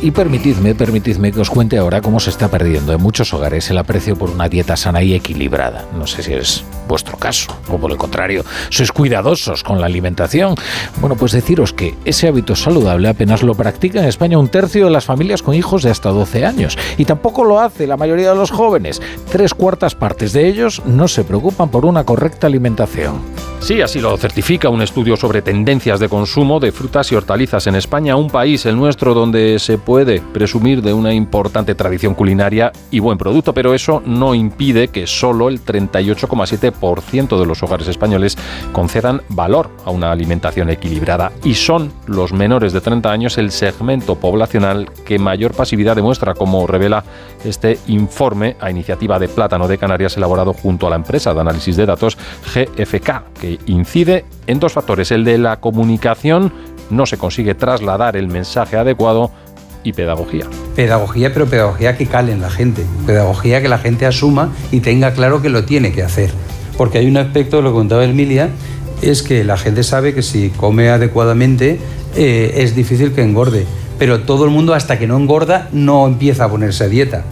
Y permitidme, permitidme que os cuente ahora cómo se está perdiendo en muchos hogares el aprecio por una dieta sana y equilibrada. No sé si es vuestro caso, o por el contrario, sois cuidadosos con la alimentación. Bueno, pues deciros que ese hábito saludable apenas lo practica en España un tercio de las familias con hijos de hasta 12 años. Y tampoco lo hace la mayoría de los jóvenes. Tres cuartas partes de ellos no se preocupan por una correcta alimentación. Sí, así lo certifica un estudio sobre tendencias de consumo de frutas y hortalizas en España, un país, el nuestro, donde se puede presumir de una importante tradición culinaria y buen producto, pero eso no impide que solo el 38,7% de los hogares españoles concedan valor a una alimentación equilibrada y son los menores de 30 años el segmento poblacional que mayor pasividad demuestra, como revela este informe a iniciativa de Plátano de Canarias elaborado junto a la empresa de análisis de datos GFK, que incide en dos factores. El de la comunicación, no se consigue trasladar el mensaje adecuado y pedagogía. Pedagogía, pero pedagogía que cale en la gente. Pedagogía que la gente asuma y tenga claro que lo tiene que hacer. Porque hay un aspecto, lo contaba Emilia, es que la gente sabe que si come adecuadamente eh, es difícil que engorde. Pero todo el mundo hasta que no engorda no empieza a ponerse a dieta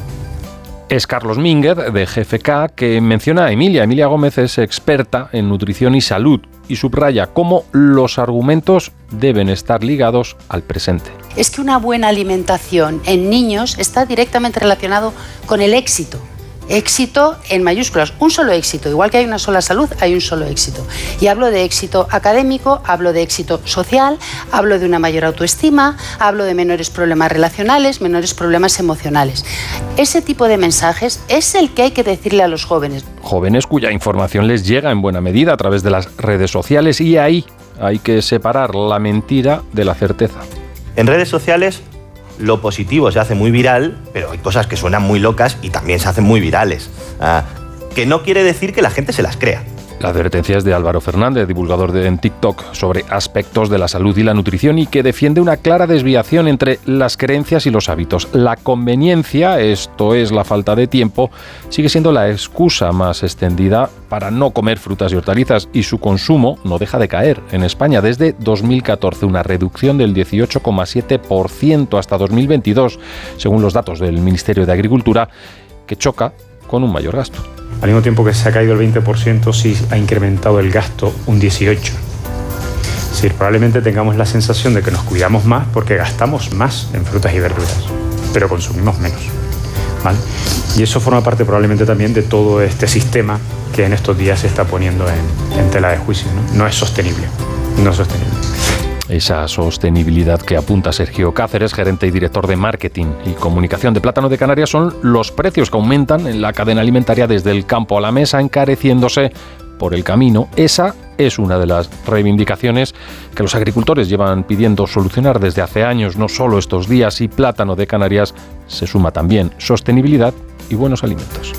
es Carlos Minger, de GFK, que menciona a Emilia. Emilia Gómez es experta en nutrición y salud y subraya cómo los argumentos deben estar ligados al presente. Es que una buena alimentación en niños está directamente relacionado con el éxito éxito en mayúsculas, un solo éxito. Igual que hay una sola salud, hay un solo éxito. Y hablo de éxito académico, hablo de éxito social, hablo de una mayor autoestima, hablo de menores problemas relacionales, menores problemas emocionales. Ese tipo de mensajes es el que hay que decirle a los jóvenes. Jóvenes cuya información les llega en buena medida a través de las redes sociales y ahí hay que separar la mentira de la certeza. En redes sociales lo positivo se hace muy viral, pero hay cosas que suenan muy locas y también se hacen muy virales. Ah, que no quiere decir que la gente se las crea. La advertencia es de Álvaro Fernández, divulgador de, en TikTok sobre aspectos de la salud y la nutrición y que defiende una clara desviación entre las creencias y los hábitos. La conveniencia, esto es la falta de tiempo, sigue siendo la excusa más extendida para no comer frutas y hortalizas y su consumo no deja de caer. En España desde 2014 una reducción del 18,7% hasta 2022, según los datos del Ministerio de Agricultura, que choca con un mayor gasto. Al mismo tiempo que se ha caído el 20%, sí ha incrementado el gasto un 18%. Es probablemente tengamos la sensación de que nos cuidamos más porque gastamos más en frutas y verduras, pero consumimos menos. Y eso forma parte probablemente también de todo este sistema que en estos días se está poniendo en, tela de juicio. no es sostenible. No es sostenible esa sostenibilidad que apunta Sergio Cáceres, gerente y director de marketing y comunicación de Plátano de Canarias, son los precios que aumentan en la cadena alimentaria desde el campo a la mesa, encareciéndose por el camino. Esa es una de las reivindicaciones que los agricultores llevan pidiendo solucionar desde hace años, no solo estos días, y Plátano de Canarias se suma también sostenibilidad y buenos alimentos.